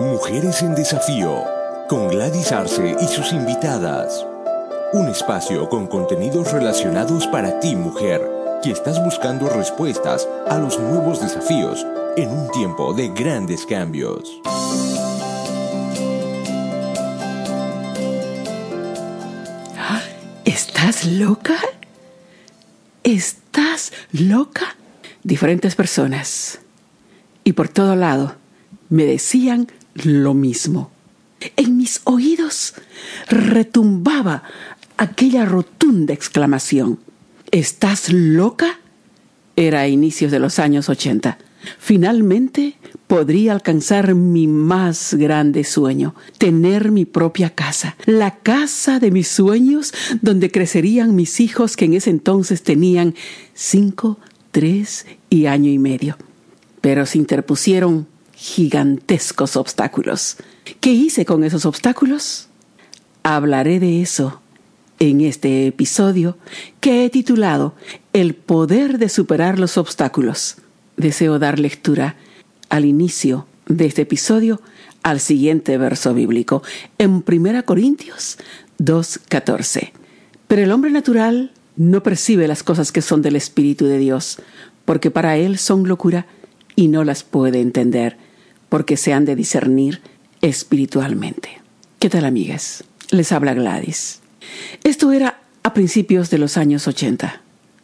Mujeres en Desafío, con Gladys Arce y sus invitadas. Un espacio con contenidos relacionados para ti, mujer, que estás buscando respuestas a los nuevos desafíos en un tiempo de grandes cambios. ¿Estás loca? ¿Estás loca? Diferentes personas. Y por todo lado me decían lo mismo. En mis oídos retumbaba aquella rotunda exclamación. ¿Estás loca? Era a inicios de los años 80. Finalmente podría alcanzar mi más grande sueño, tener mi propia casa, la casa de mis sueños donde crecerían mis hijos que en ese entonces tenían cinco, tres y año y medio. Pero se interpusieron gigantescos obstáculos. ¿Qué hice con esos obstáculos? Hablaré de eso en este episodio que he titulado El poder de superar los obstáculos. Deseo dar lectura al inicio de este episodio al siguiente verso bíblico en 1 Corintios 2.14. Pero el hombre natural no percibe las cosas que son del Espíritu de Dios, porque para él son locura y no las puede entender porque se han de discernir espiritualmente. ¿Qué tal, amigas? Les habla Gladys. Esto era a principios de los años 80.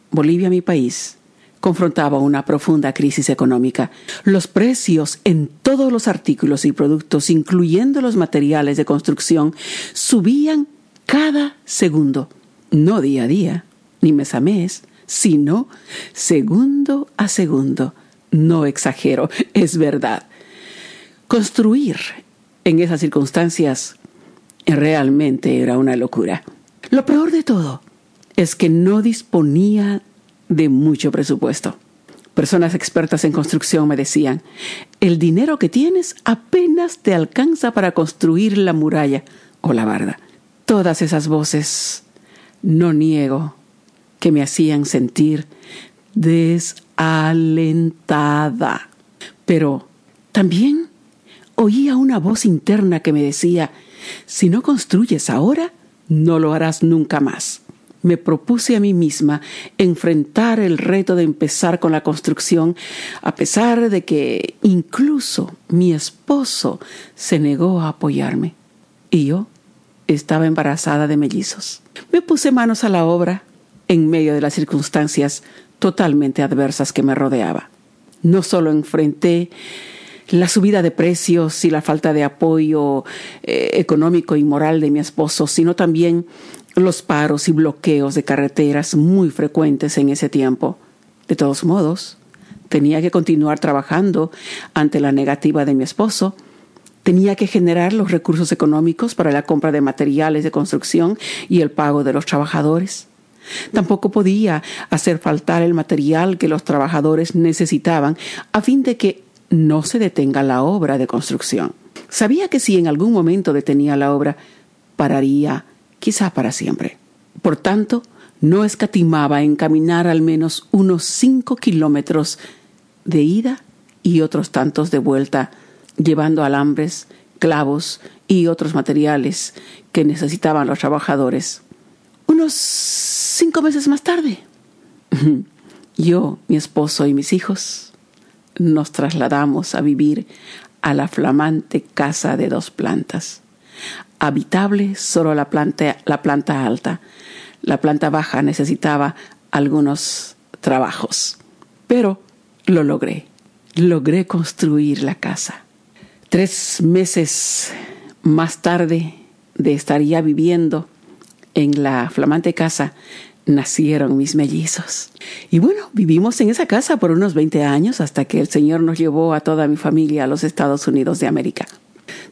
Bolivia, mi país, confrontaba una profunda crisis económica. Los precios en todos los artículos y productos, incluyendo los materiales de construcción, subían cada segundo, no día a día, ni mes a mes, sino segundo a segundo. No exagero, es verdad. Construir en esas circunstancias realmente era una locura. Lo peor de todo es que no disponía de mucho presupuesto. Personas expertas en construcción me decían, el dinero que tienes apenas te alcanza para construir la muralla o la barda. Todas esas voces, no niego, que me hacían sentir desalentada. Pero también oía una voz interna que me decía, si no construyes ahora, no lo harás nunca más. Me propuse a mí misma enfrentar el reto de empezar con la construcción, a pesar de que incluso mi esposo se negó a apoyarme. Y yo estaba embarazada de mellizos. Me puse manos a la obra en medio de las circunstancias totalmente adversas que me rodeaba. No solo enfrenté la subida de precios y la falta de apoyo eh, económico y moral de mi esposo, sino también los paros y bloqueos de carreteras muy frecuentes en ese tiempo. De todos modos, tenía que continuar trabajando ante la negativa de mi esposo, tenía que generar los recursos económicos para la compra de materiales de construcción y el pago de los trabajadores. Tampoco podía hacer faltar el material que los trabajadores necesitaban a fin de que no se detenga la obra de construcción. Sabía que si en algún momento detenía la obra, pararía quizá para siempre. Por tanto, no escatimaba en caminar al menos unos cinco kilómetros de ida y otros tantos de vuelta, llevando alambres, clavos y otros materiales que necesitaban los trabajadores. Unos cinco meses más tarde, yo, mi esposo y mis hijos nos trasladamos a vivir a la flamante casa de dos plantas. Habitable solo la planta, la planta alta. La planta baja necesitaba algunos trabajos. Pero lo logré. Logré construir la casa. Tres meses más tarde de estaría viviendo en la flamante casa, nacieron mis mellizos. Y bueno, vivimos en esa casa por unos 20 años hasta que el Señor nos llevó a toda mi familia a los Estados Unidos de América.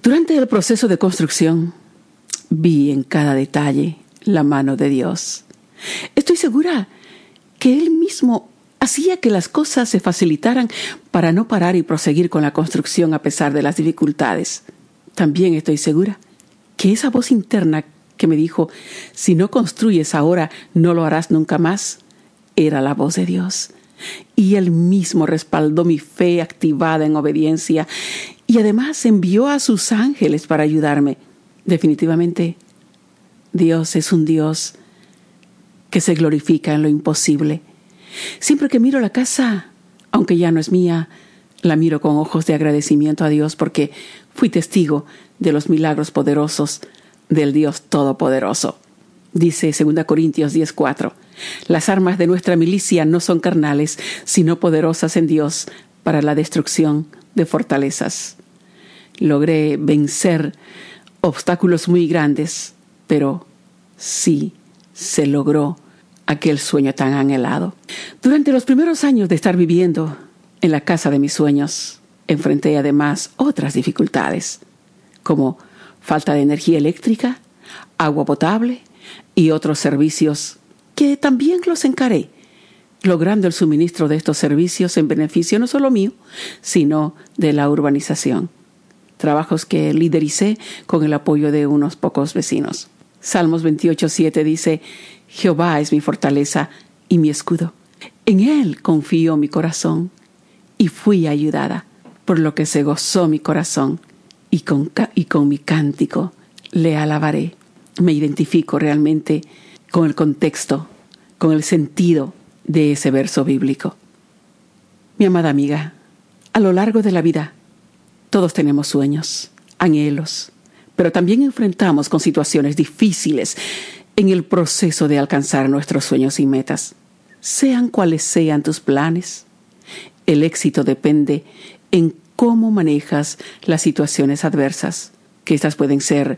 Durante el proceso de construcción, vi en cada detalle la mano de Dios. Estoy segura que Él mismo hacía que las cosas se facilitaran para no parar y proseguir con la construcción a pesar de las dificultades. También estoy segura que esa voz interna que me dijo, si no construyes ahora, no lo harás nunca más, era la voz de Dios. Y él mismo respaldó mi fe activada en obediencia Y además envió a sus ángeles para ayudarme. Definitivamente, Dios es un Dios que se glorifica en lo imposible. Siempre que miro la casa, aunque ya no es mía, la miro con ojos de agradecimiento a Dios porque fui testigo de los milagros poderosos del Dios Todopoderoso. Dice 2 Corintios 10:4, las armas de nuestra milicia no son carnales, sino poderosas en Dios para la destrucción de fortalezas. Logré vencer obstáculos muy grandes, pero sí se logró aquel sueño tan anhelado. Durante los primeros años de estar viviendo en la casa de mis sueños, enfrenté además otras dificultades, como falta de energía eléctrica, agua potable y otros servicios que también los encaré, logrando el suministro de estos servicios en beneficio no solo mío, sino de la urbanización. Trabajos que lidericé con el apoyo de unos pocos vecinos. Salmos 28.7 dice, Jehová es mi fortaleza y mi escudo. En Él confío mi corazón y fui ayudada, por lo que se gozó mi corazón y con, mi cántico le alabaré. Me identifico realmente con el contexto, con el sentido de ese verso bíblico. Mi amada amiga, a lo largo de la vida todos tenemos sueños, anhelos, pero también enfrentamos con situaciones difíciles en el proceso de alcanzar nuestros sueños y metas. Sean cuales sean tus planes, el éxito depende en cómo manejas las situaciones adversas, que estas pueden ser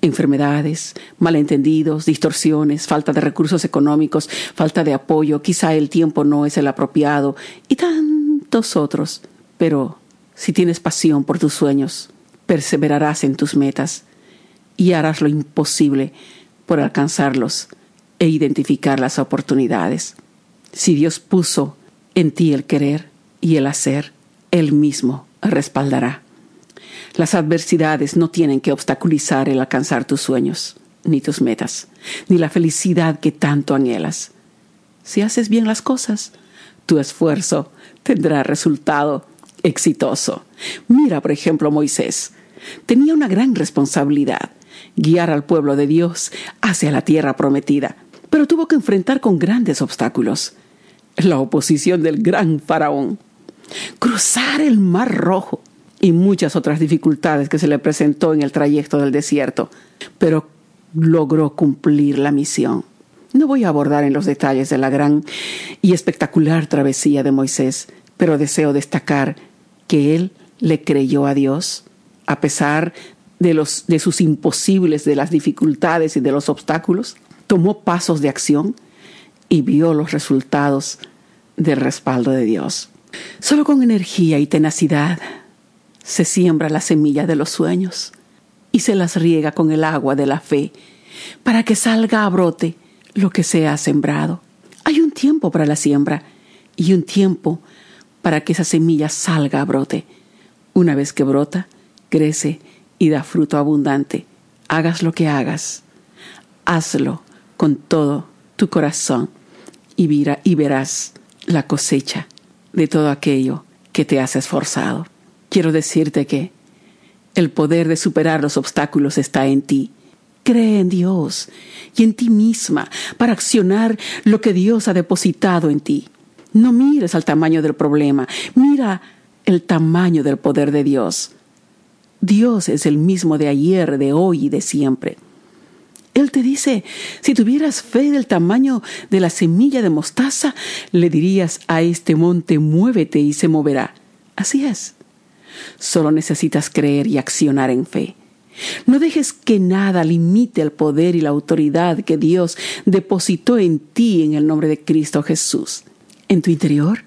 enfermedades, malentendidos, distorsiones, falta de recursos económicos, falta de apoyo, quizá el tiempo no es el apropiado y tantos otros. Pero si tienes pasión por tus sueños, perseverarás en tus metas y harás lo imposible por alcanzarlos e identificar las oportunidades. Si Dios puso en ti el querer y el hacer, Él mismo respaldará. Las adversidades no tienen que obstaculizar el alcanzar tus sueños, ni tus metas, ni la felicidad que tanto anhelas. Si haces bien las cosas, tu esfuerzo tendrá resultado exitoso. Mira, por ejemplo, Moisés. Tenía una gran responsabilidad, guiar al pueblo de Dios hacia la tierra prometida, pero tuvo que enfrentar con grandes obstáculos la oposición del gran faraón, cruzar el mar rojo y muchas otras dificultades que se le presentó en el trayecto del desierto, pero logró cumplir la misión. No voy a abordar en los detalles de la gran y espectacular travesía de Moisés, pero deseo destacar que él le creyó a Dios, a pesar de, los, de sus imposibles, de las dificultades y de los obstáculos, tomó pasos de acción y vio los resultados del respaldo de Dios. Solo con energía y tenacidad se siembra la semilla de los sueños y se las riega con el agua de la fe para que salga a brote lo que se ha sembrado. Hay un tiempo para la siembra y un tiempo para que esa semilla salga a brote. Una vez que brota, crece y da fruto abundante. Hagas lo que hagas, hazlo con todo tu corazón y, verás la cosecha de todo aquello que te has esforzado. Quiero decirte que el poder de superar los obstáculos está en ti. Cree en Dios y en ti misma para accionar lo que Dios ha depositado en ti. No mires al tamaño del problema, mira el tamaño del poder de Dios. Dios es el mismo de ayer, de hoy y de siempre. Él te dice, si tuvieras fe del tamaño de la semilla de mostaza, le dirías a este monte, muévete y se moverá. Así es. Solo necesitas creer y accionar en fe. No dejes que nada limite el poder y la autoridad que Dios depositó en ti en el nombre de Cristo Jesús. En tu interior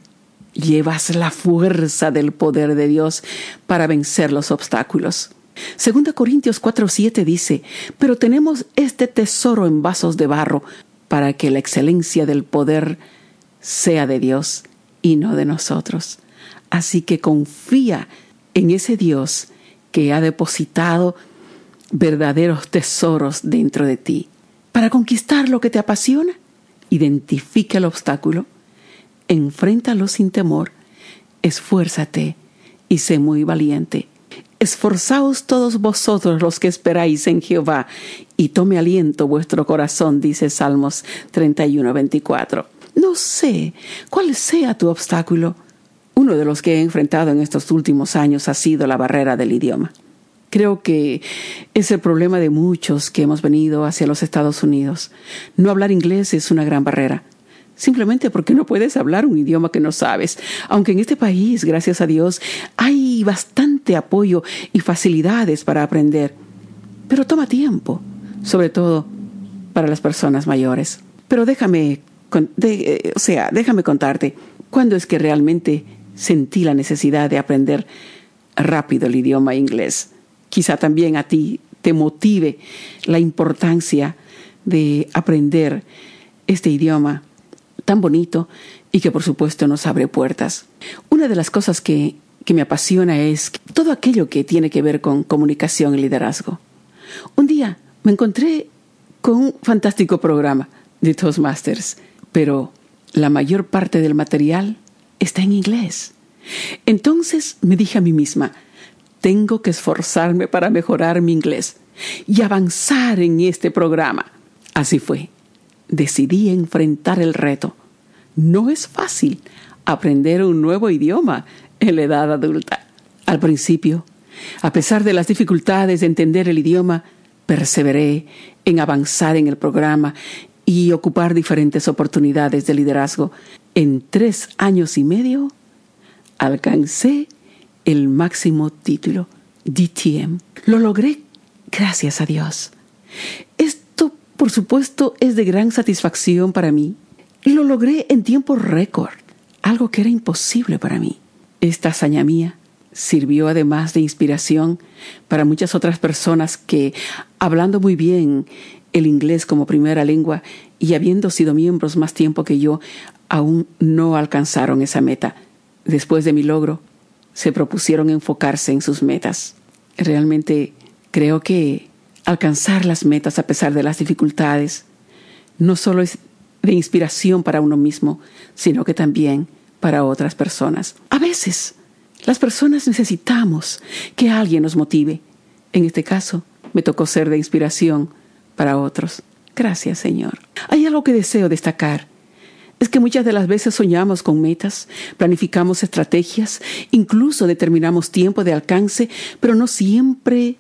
llevas la fuerza del poder de Dios para vencer los obstáculos. Segunda Corintios 4:7 dice, pero tenemos este tesoro en vasos de barro para que la excelencia del poder sea de Dios y no de nosotros. Así que confía en ese Dios que ha depositado verdaderos tesoros dentro de ti. Para conquistar lo que te apasiona, identifica el obstáculo, enfréntalo sin temor, esfuérzate y sé muy valiente Esforzaos todos vosotros los que esperáis en Jehová, y tome aliento vuestro corazón, dice Salmos 31, 24. No sé cuál sea tu obstáculo. Uno de los que he enfrentado en estos últimos años ha sido la barrera del idioma. Creo que es el problema de muchos que hemos venido hacia los Estados Unidos. No hablar inglés es una gran barrera simplemente porque no puedes hablar un idioma que no sabes. Aunque en este país, gracias a Dios, hay bastante apoyo y facilidades para aprender. Pero toma tiempo, sobre todo para las personas mayores. Pero déjame, eh, o sea, déjame contarte cuándo es que realmente sentí la necesidad de aprender rápido el idioma inglés. Quizá también a ti te motive la importancia de aprender este idioma tan bonito y que por supuesto nos abre puertas. Una de las cosas que, que me apasiona es todo aquello que tiene que ver con comunicación y liderazgo. Un día me encontré con un fantástico programa de Toastmasters, pero la mayor parte del material está en inglés. Entonces me dije a mí misma, tengo que esforzarme para mejorar mi inglés y avanzar en este programa. Así fue decidí enfrentar el reto. No es fácil aprender un nuevo idioma en la edad adulta. Al principio, a pesar de las dificultades de entender el idioma, perseveré en avanzar en el programa y ocupar diferentes oportunidades de liderazgo. En tres años y medio, alcancé el máximo título, DTM. Lo logré gracias a Dios. Por supuesto, es de gran satisfacción para mí. Lo logré en tiempo récord, algo que era imposible para mí. Esta hazaña mía sirvió además de inspiración para muchas otras personas que, hablando muy bien el inglés como primera lengua y habiendo sido miembros más tiempo que yo, aún no alcanzaron esa meta. Después de mi logro, se propusieron enfocarse en sus metas. Realmente creo que alcanzar las metas a pesar de las dificultades no solo es de inspiración para uno mismo, sino que también para otras personas. A veces, las personas necesitamos que alguien nos motive. En este caso, me tocó ser de inspiración para otros. Gracias, Señor. Hay algo que deseo destacar. Es que muchas de las veces soñamos con metas, planificamos estrategias, incluso determinamos tiempo de alcance, pero no siempre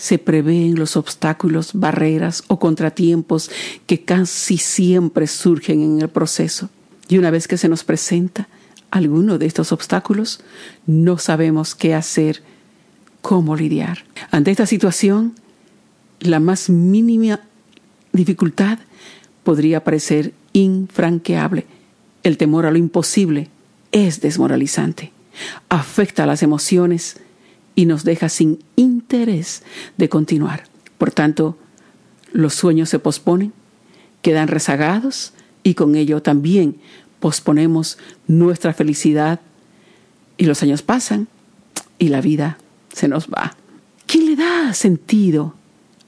se prevén los obstáculos, barreras o contratiempos que casi siempre surgen en el proceso. Y una vez que se nos presenta alguno de estos obstáculos, no sabemos qué hacer, cómo lidiar. Ante esta situación, la más mínima dificultad podría parecer infranqueable. El temor a lo imposible es desmoralizante, afecta las emociones, y nos deja sin interés de continuar. Por tanto, los sueños se posponen, quedan rezagados y con ello también posponemos nuestra felicidad y los años pasan y la vida se nos va. ¿Quién le da sentido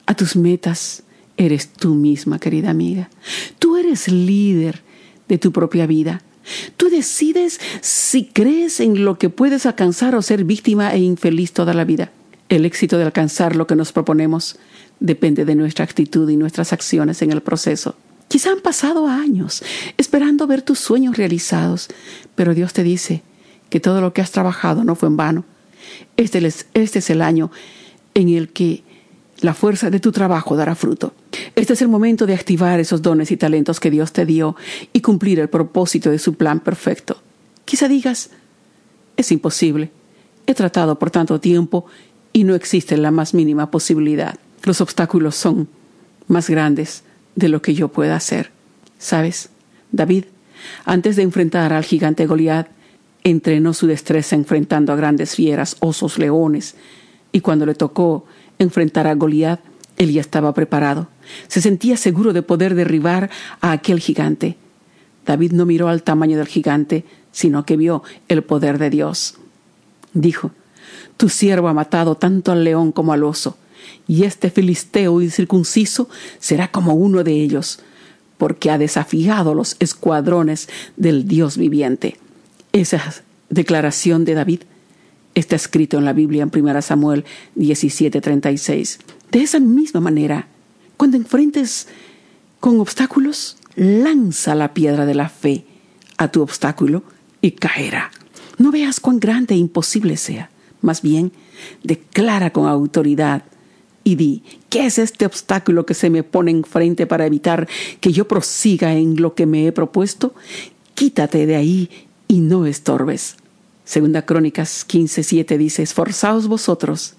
a tus metas? Eres tú misma, querida amiga. Tú eres líder de tu propia vida. Tú decides si crees en lo que puedes alcanzar o ser víctima e infeliz toda la vida. El éxito de alcanzar lo que nos proponemos depende de nuestra actitud y nuestras acciones en el proceso. Quizá han pasado años esperando ver tus sueños realizados, pero Dios te dice que todo lo que has trabajado no fue en vano. Este es, este es el año en el que la fuerza de tu trabajo dará fruto. Este es el momento de activar esos dones y talentos que Dios te dio y cumplir el propósito de su plan perfecto. Quizá digas, es imposible. He tratado por tanto tiempo y no existe la más mínima posibilidad. Los obstáculos son más grandes de lo que yo pueda hacer. ¿Sabes? David, antes de enfrentar al gigante Goliat, entrenó su destreza enfrentando a grandes fieras, osos, leones, y cuando le tocó enfrentar a Goliat, él ya estaba preparado. Se sentía seguro de poder derribar a aquel gigante. David no miró al tamaño del gigante, sino que vio el poder de Dios. Dijo, Tu siervo ha matado tanto al león como al oso, y este filisteo incircunciso será como uno de ellos, porque ha desafiado los escuadrones del Dios viviente. Esa declaración de David Está escrito en la Biblia en 1 Samuel 17:36. De esa misma manera, cuando enfrentes con obstáculos, lanza la piedra de la fe a tu obstáculo y caerá. No veas cuán grande e imposible sea. Más bien, declara con autoridad y di, ¿qué es este obstáculo que se me pone enfrente para evitar que yo prosiga en lo que me he propuesto? Quítate de ahí y no estorbes. Segunda Crónicas 15:7 dice, esforzaos vosotros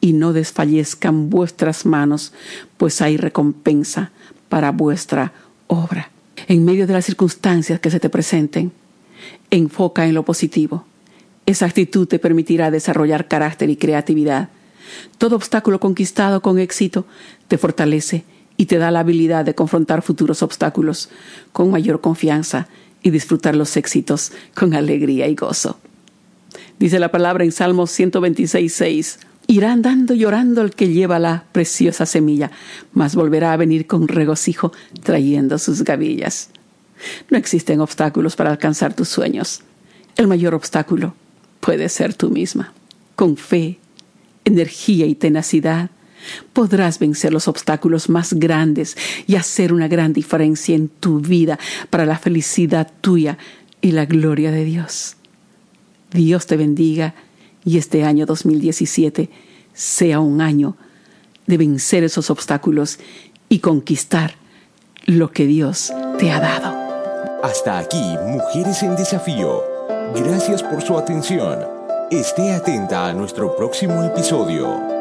y no desfallezcan vuestras manos, pues hay recompensa para vuestra obra. En medio de las circunstancias que se te presenten, enfoca en lo positivo. Esa actitud te permitirá desarrollar carácter y creatividad. Todo obstáculo conquistado con éxito te fortalece y te da la habilidad de confrontar futuros obstáculos con mayor confianza y disfrutar los éxitos con alegría y gozo. Dice la palabra en Salmos 126, 6. Irá andando llorando el que lleva la preciosa semilla, mas volverá a venir con regocijo trayendo sus gavillas. No existen obstáculos para alcanzar tus sueños. El mayor obstáculo puede ser tú misma. Con fe, energía y tenacidad, podrás vencer los obstáculos más grandes y hacer una gran diferencia en tu vida para la felicidad tuya y la gloria de Dios. Dios te bendiga y este año 2017 sea un año de vencer esos obstáculos y conquistar lo que Dios te ha dado. Hasta aquí, Mujeres en Desafío. Gracias por su atención. Esté atenta a nuestro próximo episodio.